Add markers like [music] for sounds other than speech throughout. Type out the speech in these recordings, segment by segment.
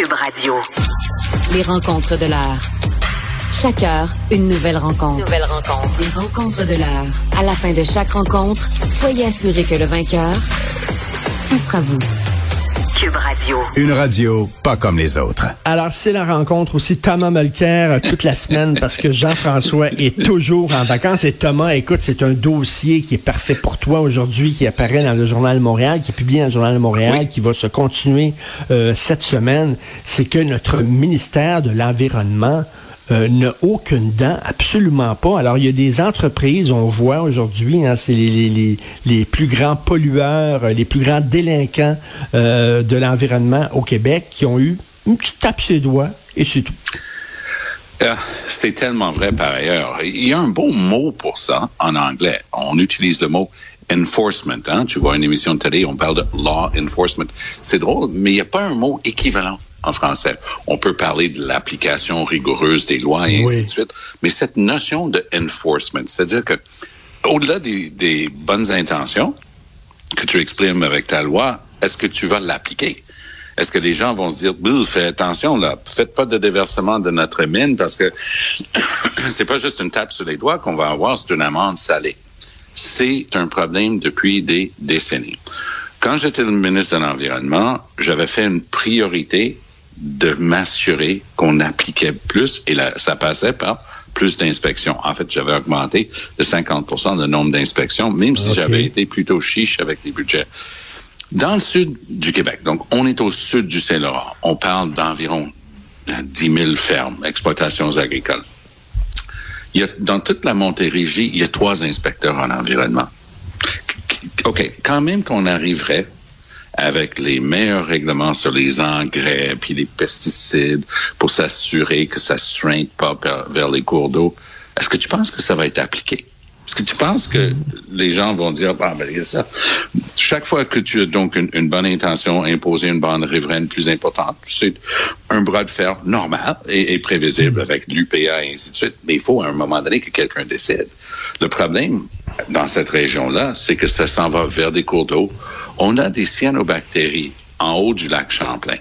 Cube Radio. Les rencontres de l'heure. Chaque heure, une nouvelle rencontre. Nouvelle rencontre. Les rencontres de l'heure. À la fin de chaque rencontre, soyez assurés que le vainqueur, ce sera vous. Cube Radio. Une radio pas comme les autres. Alors, c'est la rencontre aussi Thomas Mulcair euh, toute la semaine parce que Jean-François est toujours en vacances. Et Thomas, écoute, c'est un dossier qui est parfait pour toi aujourd'hui, qui apparaît dans le Journal de Montréal, qui est publié dans le Journal de Montréal, qui va se continuer euh, cette semaine. C'est que notre ministère de l'Environnement euh, n'a aucune dent, absolument pas. Alors, il y a des entreprises, on voit aujourd'hui, hein, c'est les, les, les, plus grands pollueurs, euh, les plus grands délinquants euh, de l'environnement au Québec qui ont eu une petite tape sur les doigts et c'est tout. Ah, c'est tellement vrai par ailleurs. Il y a un beau mot pour ça en anglais. On utilise le mot enforcement. Hein? Tu vois une émission de télé, on parle de law enforcement. C'est drôle, mais il n'y a pas un mot équivalent en français. On peut parler de l'application rigoureuse des lois et ainsi de suite, mais cette notion de enforcement, c'est-à-dire que au-delà des, des, bonnes intentions que tu exprimes avec ta loi, est-ce que tu vas l'appliquer? Est-ce que les gens vont se dire, Bill, fais attention là, faites pas de déversement de notre mine parce que [coughs] c'est pas juste une tape sur les doigts qu'on va avoir, c'est une amende salée. C'est un problème depuis des décennies. Quand j'étais le ministre de l'Environnement, j'avais fait une priorité de m'assurer qu'on appliquait plus et là, ça passait par plus d'inspections. En fait, j'avais augmenté de 50% le nombre d'inspections, même si okay. j'avais été plutôt chiche avec les budgets. Dans le sud du Québec, donc on est au sud du Saint-Laurent, on parle d'environ 10 000 fermes, exploitations agricoles. Il y a, dans toute la Montérégie, il y a trois inspecteurs en environnement. OK, quand même qu'on arriverait avec les meilleurs règlements sur les engrais puis les pesticides pour s'assurer que ça strainte pas vers les cours d'eau. Est-ce que tu penses que ça va être appliqué? Est-ce que tu penses que les gens vont dire, bah, ben, ça. Chaque fois que tu as donc une, une bonne intention, imposer une bande riveraine plus importante, c'est un bras de fer normal et, et prévisible avec l'UPA et ainsi de suite. Mais il faut à un moment donné que quelqu'un décide. Le problème dans cette région-là, c'est que ça s'en va vers des cours d'eau. On a des cyanobactéries en haut du lac Champlain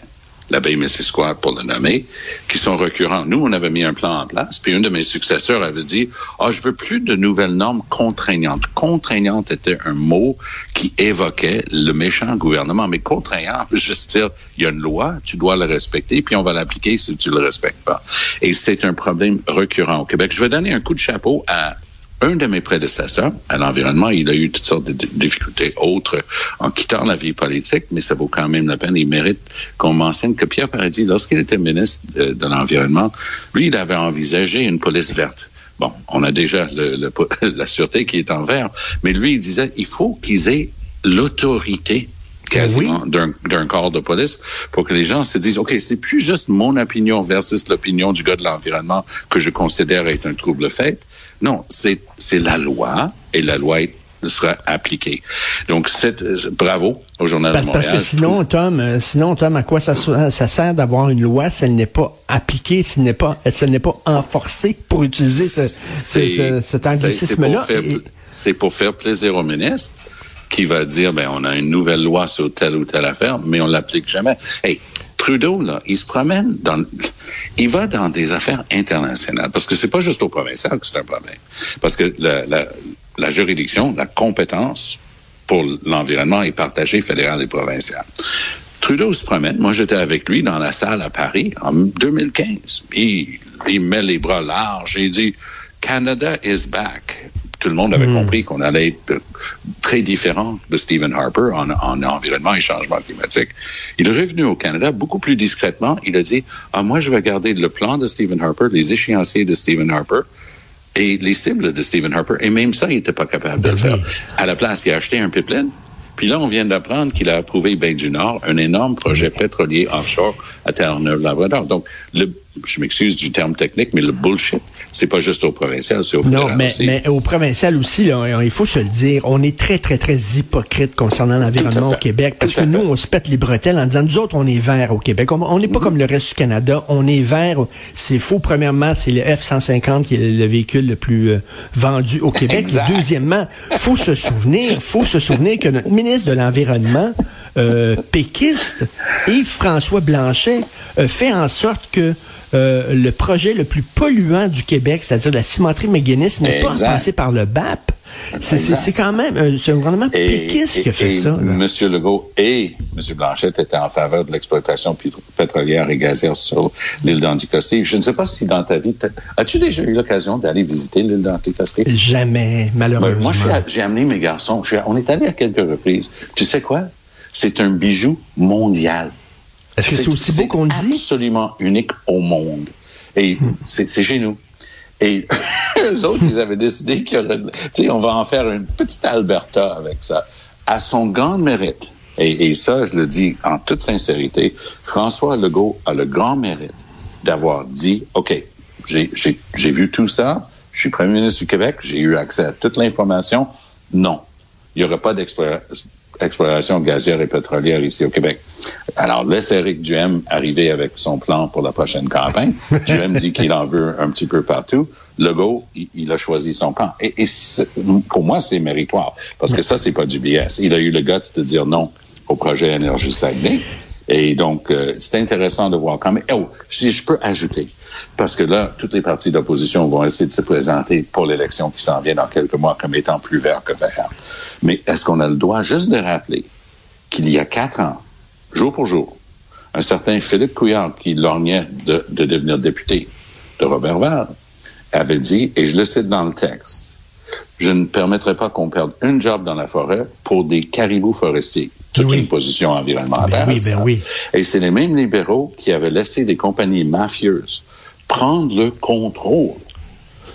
la baie Missisquoi pour le nommer, qui sont récurrents. Nous, on avait mis un plan en place, puis une de mes successeurs avait dit, ah, je veux plus de nouvelles normes contraignantes. Contraignante était un mot qui évoquait le méchant gouvernement, mais contraignant juste dire, il y a une loi, tu dois la respecter, puis on va l'appliquer si tu le respectes pas. Et c'est un problème récurrent au Québec. Je vais donner un coup de chapeau à un de mes prédécesseurs à l'environnement, il a eu toutes sortes de difficultés autres en quittant la vie politique, mais ça vaut quand même la peine. Il mérite qu'on mentionne que Pierre Paradis, lorsqu'il était ministre de, de l'Environnement, lui, il avait envisagé une police verte. Bon, on a déjà [laughs] la sûreté qui est en vert, mais lui, il disait, il faut qu'ils aient l'autorité quasiment oui. d'un corps de police pour que les gens se disent, OK, c'est plus juste mon opinion versus l'opinion du gars de l'environnement que je considère être un trouble fait. Non, c'est la loi et la loi est sera appliquée. Donc, c'est bravo au journal parce, de Montréal. Parce que sinon, Tom, euh, sinon, Tom, à quoi ça, ça sert d'avoir une loi si elle n'est pas appliquée, si elle n'est pas, si elle n'est pas enforcée pour utiliser ce, ce, ce, cet anglicisme-là? C'est pour, pour faire plaisir au ministre qui va dire, ben, on a une nouvelle loi sur telle ou telle affaire, mais on l'applique jamais. Hey, Trudeau, là, il se promène dans, il va dans des affaires internationales, parce que c'est pas juste au provincial que c'est un problème. Parce que la, la, la juridiction, la compétence pour l'environnement est partagée fédérale et provinciale. Trudeau se promène. Moi, j'étais avec lui dans la salle à Paris en 2015. Il, il met les bras larges et il dit, Canada is back tout le monde avait mmh. compris qu'on allait être très différent de Stephen Harper en, en, environnement et changement climatique. Il est revenu au Canada beaucoup plus discrètement. Il a dit, ah, moi, je vais garder le plan de Stephen Harper, les échéanciers de Stephen Harper et les cibles de Stephen Harper. Et même ça, il n'était pas capable de le faire. À la place, il a acheté un pipeline. Puis là, on vient d'apprendre qu'il a approuvé Baie du Nord, un énorme projet pétrolier offshore à Terre-Neuve-Labrador. Donc, le, je m'excuse du terme technique, mais le bullshit, c'est pas juste au provincial, c'est au fédéral Non, mais, aussi. mais au provincial aussi, là, il faut se le dire, on est très, très, très hypocrite concernant l'environnement au. Québec. Parce que nous, on se pète les bretelles en disant, nous autres, on est vert au Québec. On n'est pas comme le reste du Canada. On est vert. C'est faux. Premièrement, c'est le F-150 qui est le véhicule le plus euh, vendu au Québec. Exact. Deuxièmement, faut se souvenir, faut se souvenir que notre ministre de l'Environnement, euh, péquiste, Yves-François Blanchet, euh, fait en sorte que euh, le projet le plus polluant du Québec, c'est-à-dire la cimenterie McGuinness, n'est pas Exact. passé par le BAP. C'est- quand même c'est un gouvernement péquiste qui a fait et ça. là. M. Legault et M. Blanchette étaient en faveur de l'exploitation pétro- pétrolière et gazière sur l'île d'Anticosti. Je ne sais pas si dans ta vie, as-tu déjà eu l'occasion d'aller visiter l'île d'Anticosti? Jamais, Ben, malheureusement. moi, suis à- j'ai amené mes garçons. Je suis à- on est allé à quelques reprises. Tu sais quoi? C'est un bijou mondial. Est-ce que c'est aussi beau qu'on le dit? absolument unique au monde. Et c'est c'est chez nous. Et [laughs] eux autres, ils avaient décidé qu'il y aurait... Tu sais, on va en faire une petite Alberta avec ça. À son grand mérite, et, ça, je le dis en toute sincérité, François Legault a le grand mérite d'avoir dit, OK, j'ai vu tout ça, je suis premier ministre du Québec, j'ai eu accès à toute l'information. Non, il n'y aura pas exploration gazière et pétrolière ici au Québec. Alors, laisse Éric Duhem arriver avec son plan pour la prochaine campagne. [laughs] Duhem dit qu'il en veut un petit peu partout. Legault, il, il a choisi son camp. Et, et pour moi, c'est méritoire. Parce que ça, c'est pas du BS. Il a eu le guts de dire non au projet Énergie Saguenay. Et donc, euh, c'est intéressant de voir quand même. Oh, si je peux ajouter, parce que là, toutes les partis d'opposition vont essayer de se présenter pour l'élection qui s'en vient dans quelques mois comme étant plus vert que vert. Mais est-ce qu'on a le droit juste de rappeler qu'il y a quatre ans, jour pour jour, un certain Philippe Couillard, qui lorgnait de, de devenir député de Robert Vert, avait dit, et je le cite dans le texte, je ne permettrai pas qu'on perde une job dans la forêt pour des caribous forestiers. Toute Oui. une position environnementale. Ben oui, ben oui. Et c'est les mêmes libéraux qui avaient laissé des compagnies mafieuses prendre le contrôle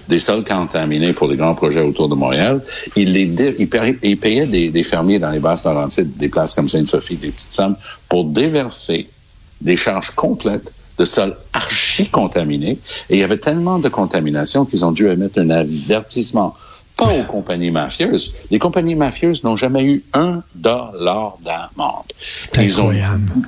des sols contaminés pour les grands projets autour de Montréal. Ils, les des, des fermiers dans les basses Laurentides, des places comme Sainte-Sophie, des petites sommes, pour déverser des charges complètes de sols archi contaminés. Et il y avait tellement de contamination qu'ils ont dû émettre un avertissement. Pas aux compagnies mafieuses. Les compagnies mafieuses n'ont jamais eu un dollar d'amende. Ils ont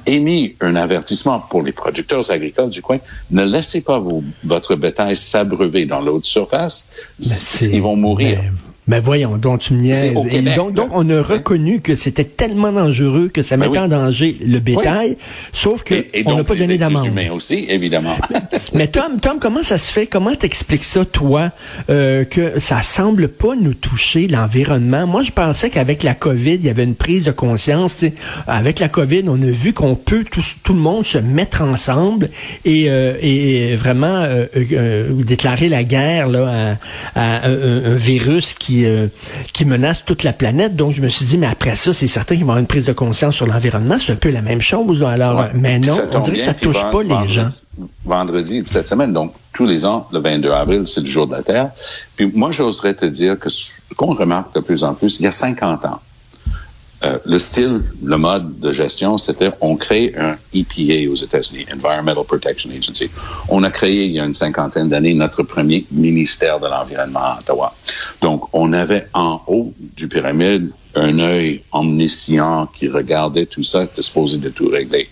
émis un avertissement pour les producteurs agricoles du coin. Ne laissez pas vos- votre bétail s'abreuver dans l'eau de surface. C'est- Ils vont mourir. Mais, mais voyons, donc tu me niaises. Et donc, donc, on a reconnu que c'était tellement dangereux que ça Ben mettait oui. en danger le bétail, sauf que Et, et on n'a pas donné d'amende. humains aussi, évidemment. [laughs] Mais Tom, Tom, comment ça se fait? Comment t'expliques ça, toi, euh, que ça semble pas nous toucher l'environnement? Moi, je pensais qu'avec la COVID, il y avait une prise de conscience. Avec la COVID, on a vu qu'on peut tout, tout le monde se mettre ensemble et, euh, et vraiment euh, déclarer la guerre là, à, à un, un- un virus qui, euh, qui menace toute la planète. Donc, je me suis dit, mais après ça, c'est certain qu'il va y avoir une prise de conscience sur l'environnement. C'est un peu la même chose. Alors, Ouais. mais non, on dirait que ça touche pas les gens. Vendredi de cette semaine, donc tous les ans, le 22 avril, c'est le jour de la Terre. Puis moi, j'oserais te dire que ce qu'on remarque de plus en plus, il y a 50 ans, euh, le style, le mode de gestion, c'était on crée un EPA aux États-Unis, Environmental Protection Agency. On a créé il y a une cinquantaine d'années notre premier ministère de l'environnement à Ottawa. Donc, on avait en haut du pyramide un œil omniscient qui regardait tout ça, supposé de tout régler.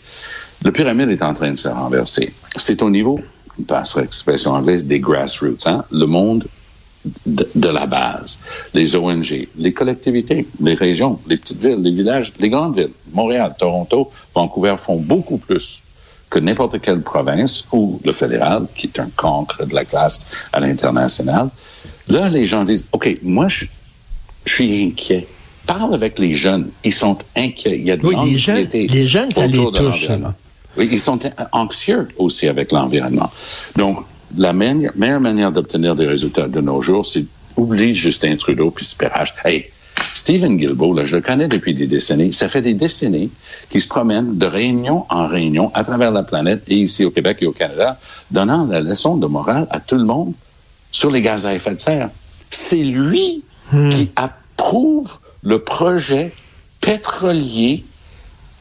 Le pyramide est en train de se renverser. C'est au niveau, passerait expression anglaise, des grassroots, hein? le monde de, de la base. Les ONG, les collectivités, les régions, les petites villes, les villages, les grandes villes, Montréal, Toronto, Vancouver font beaucoup plus que n'importe quelle province ou le fédéral, qui est un cancre de la classe à l'international. Là, les gens disent, OK, moi, je, je suis inquiet. Parle avec les jeunes. Ils sont inquiets. Il y a de Oui, les jeunes, les jeunes, ça les touche. Oui, ils sont anxieux aussi avec l'environnement. Donc, la meilleure, meilleure manière d'obtenir des résultats de nos jours, c'est oublier Justin Trudeau puis pérage. Hey, Stephen Guilbeault, là, je le connais depuis des décennies. Ça fait des décennies qu'il se promène de réunion en réunion à travers la planète et ici au Québec et au Canada, donnant la leçon de morale à tout le monde sur les gaz à effet de serre. C'est lui qui approuve le projet pétrolier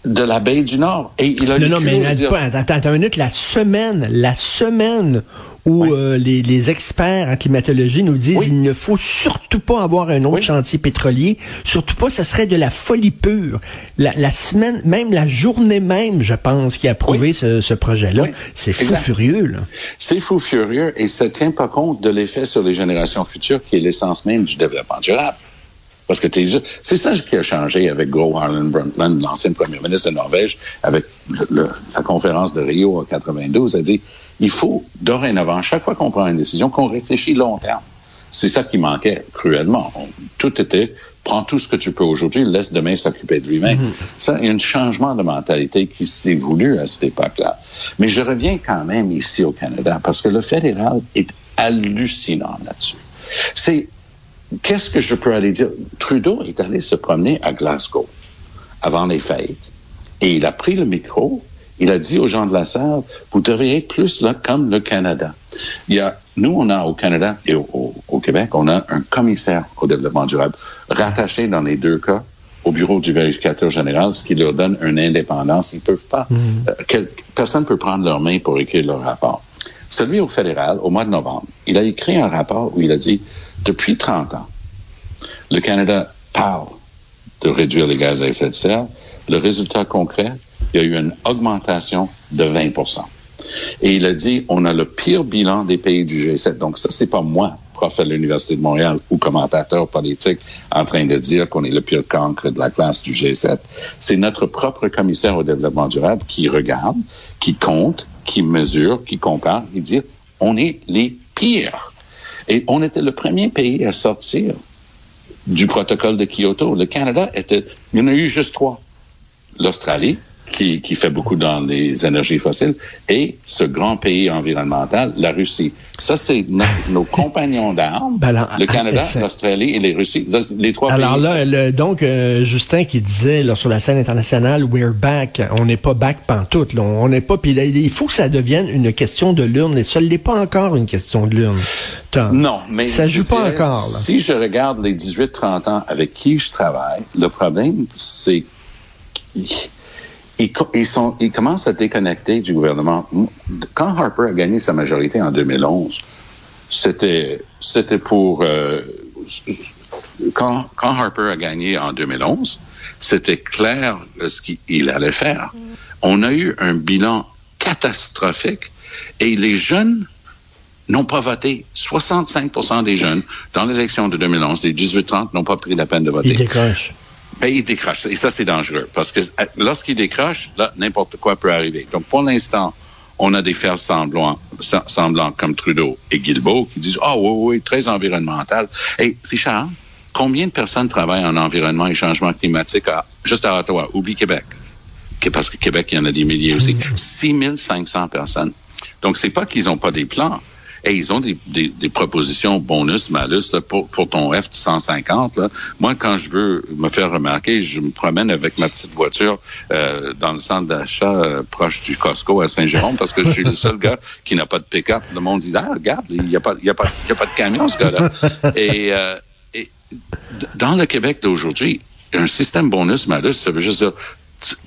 de la baie du Nord. Et il a non, le non, mais dire- attends une minute. La semaine, la semaine où Oui. euh, les, les experts en climatologie nous disent Oui. il ne faut surtout pas avoir un autre Oui. chantier pétrolier, surtout pas, ça serait de la folie pure. La, la semaine, même la journée même, je pense, qui a approuvé ce, ce projet-là, c'est fou Exact. furieux. Là. C'est fou furieux et ça tient pas compte de l'effet sur les générations futures qui est l'essence même du développement durable. Parce que ju- c'est ça qui a changé avec Gro Harlem Brundtland, l'ancien premier ministre de Norvège, avec le- le- la conférence de Rio en 92, a dit il faut dorénavant, chaque fois qu'on prend une décision, qu'on réfléchit long terme. C'est ça qui manquait cruellement. Tout était prends tout ce que tu peux aujourd'hui, laisse demain s'occuper de lui-même. Ça, il y a un changement de mentalité qui s'est voulu à cette époque-là. Mais je reviens quand même ici au Canada parce que le fédéral est hallucinant là-dessus. C'est qu'est-ce que je peux aller dire? Trudeau est allé se promener à Glasgow avant les fêtes et il a pris le micro. Il a dit aux gens de la salle, vous devriez être plus là comme le Canada. Il y a, nous, on a au Canada et au, au- au Québec, on a un commissaire au développement durable rattaché dans les deux cas au bureau du vérificateur général, ce qui leur donne une indépendance. Ils peuvent pas, euh, quel- personne peut prendre leur main pour écrire leur rapport. Celui au fédéral, au mois de novembre, il a écrit un rapport où il a dit, depuis 30 ans, le Canada parle de réduire les gaz à effet de serre. Le résultat concret, il y a eu une augmentation de 20% Et il a dit, on a le pire bilan des pays du G7. Donc ça, c'est pas moi, prof à l'Université de Montréal ou commentateur politique, en train de dire qu'on est le pire cancre de la classe du G7. C'est notre propre commissaire au développement durable qui regarde, qui compte, qui mesure, qui compare et dit, on est les pires. Et on était le premier pays à sortir du protocole de Kyoto. Le Canada était, il y en a eu juste trois. L'Australie, qui, qui fait beaucoup dans les énergies fossiles, et ce grand pays environnemental, la Russie. Ça, c'est no- nos compagnons d'armes. Ben alors, le Canada, [laughs] l'Australie et les Russies. Les trois Alors pays. là, le- donc, euh, Justin qui disait là, sur la scène internationale, we're back, on n'est pas back pantoute, là, on n'est pas, là, il faut que ça devienne une question de l'urne, et ça ne l'est pas encore une question de l'urne. Tom. Non, mais ça joue pas encore. Là. Si je regarde les 18-30 ans avec qui je travaille, le problème, c'est ils, ils sont, ils commencent à déconnecter du gouvernement. Quand Harper a gagné sa majorité en 2011, c'était c'était pour euh, quand, quand Harper a gagné en 2011, c'était clair ce qu'il allait faire. On a eu un bilan catastrophique et les jeunes n'ont pas voté. 65% des jeunes dans l'élection de 2011, les 18-30, n'ont pas pris la peine de voter. Il décroche. Ben, il décroche. Et ça, c'est dangereux. Parce que euh, lorsqu'il décroche, là, n'importe quoi peut arriver. Donc, pour l'instant, on a des fers semblants, sem- semblants comme Trudeau et Guilbeault qui disent, ah oui, oui, très environnemental. Et Richard, combien de personnes travaillent en environnement et changement climatique à, juste à Ottawa? Oublie Québec. Parce que Québec, il y en a des milliers aussi. 6500 personnes. Donc, c'est pas qu'ils ont pas des plans. Et ils ont des, des, des propositions bonus, malus là, pour, pour ton F-150. Là. Moi, quand je veux me faire remarquer, je me promène avec ma petite voiture euh, dans le centre d'achat euh, proche du Costco à Saint-Jérôme parce que je suis le seul gars qui n'a pas de pick-up. Le monde dit, ah, regarde, il n'y a, pas- y a, pas- a pas de camion, ce gars-là. et, euh, et dans le Québec d'aujourd'hui, un système bonus-malus, ça veut juste dire,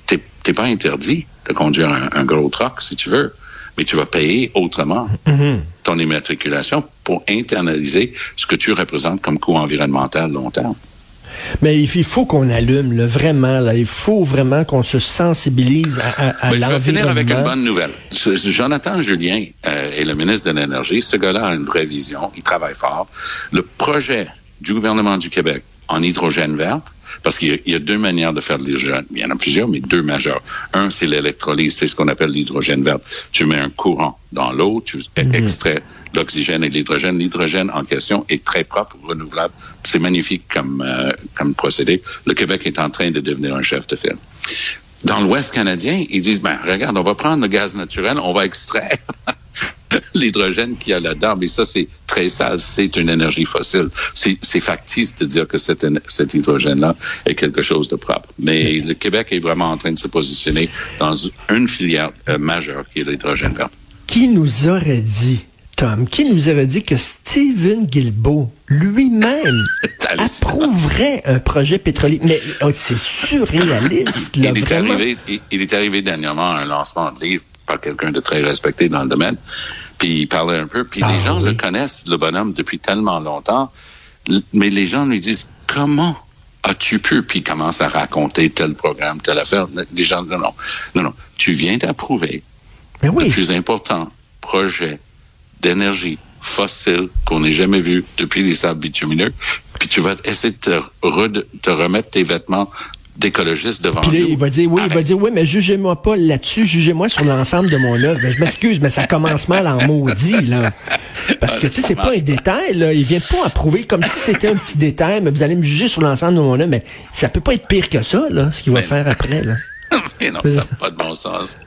t'es t'es pas interdit de conduire un, un gros truck si tu veux, mais tu vas payer autrement ton immatriculation pour internaliser ce que tu représentes comme coût environnemental long terme. Mais il faut qu'on allume, là, vraiment. Là, il faut vraiment qu'on se sensibilise à, à, à Mais je vais finir avec une l'environnement. bonne nouvelle. Ce- ce Jonathan Julien euh, est le ministre de l'Énergie. Ce gars-là a une vraie vision. Il travaille fort. Le projet du gouvernement du Québec en hydrogène vert, parce qu'il y, a- il y a deux manières de faire de l'hydrogène. Il y en a plusieurs, mais deux majeures. Un, c'est l'électrolyse. C'est ce qu'on appelle l'hydrogène vert. Tu mets un courant dans l'eau, tu extrais l'oxygène et l'hydrogène. L'hydrogène en question est très propre, renouvelable. C'est magnifique comme, euh, comme procédé. Le Québec est en train de devenir un chef de file. Dans l'Ouest canadien, ils disent, ben, regarde, on va prendre le gaz naturel, on va extraire [laughs] [laughs] l'hydrogène qu'il y a là-dedans. Mais ça, c'est très sale. C'est une énergie fossile. C'est factice de dire que cet, hydrogène-là est quelque chose de propre. Mais le Québec est vraiment en train de se positionner dans une filière euh, majeure qui est l'hydrogène vert. Qui nous aurait dit Tom, qui nous avait dit que Stephen Guilbeault lui-même [laughs] approuverait un projet pétrolier? Mais oh, c'est surréaliste, là, il, est vraiment. arrivé, il, il est arrivé dernièrement à un lancement de livre par quelqu'un de très respecté dans le domaine. Puis il parlait un peu. Puis Ah, les gens oui. le connaissent, le bonhomme, depuis tellement longtemps. Mais les gens lui disent, comment as-tu pu? Puis il commence à raconter tel programme, telle affaire. Les gens, non, non, non, non. Tu viens d'approuver Mais le oui, plus important projet d'énergie fossile qu'on ait jamais vu depuis les sables bitumineux. Puis tu vas essayer de te, re- te remettre tes vêtements d'écologiste devant puis là, nous. il va dire, oui, il va dire, oui, mais jugez-moi pas là-dessus, jugez-moi sur l'ensemble de mon œuvre. Ben, je m'excuse, mais ça commence mal en maudit, là. Parce que, tu sais, c'est pas un détail, là. Il vient pas approuver comme si c'était un petit détail, mais vous allez me juger sur l'ensemble de mon œuvre, mais ça peut pas être pire que ça, là, ce qu'il va faire après, là. [laughs] Mais non, ça n'a pas de bon sens.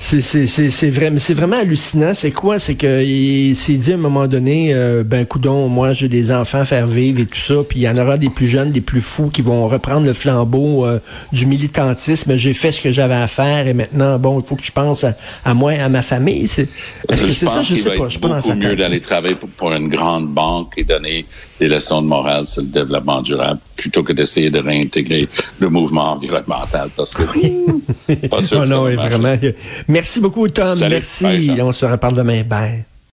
C'est c'est c'est c'est vraiment c'est vraiment hallucinant. C'est quoi? C'est que il s'est dit à un moment donné, euh, ben coudon, moi j'ai des enfants à faire vivre et tout ça, puis il y en aura des plus jeunes, des plus fous qui vont reprendre le flambeau euh, du militantisme. J'ai fait ce que j'avais à faire et maintenant bon, il faut que je pense à, à moi, et à ma famille. Est-ce que c'est ça? pense Je sais pas. Je dans beaucoup mieux d'aller travailler pour, pour une grande banque et donner des leçons de morale sur le développement durable plutôt que d'essayer de réintégrer le mouvement environnemental parce que pas sûr [laughs] Oh que ça non, oui, vraiment. Merci beaucoup Tom. Salut. Merci. Bye. On se reparle demain. Bye.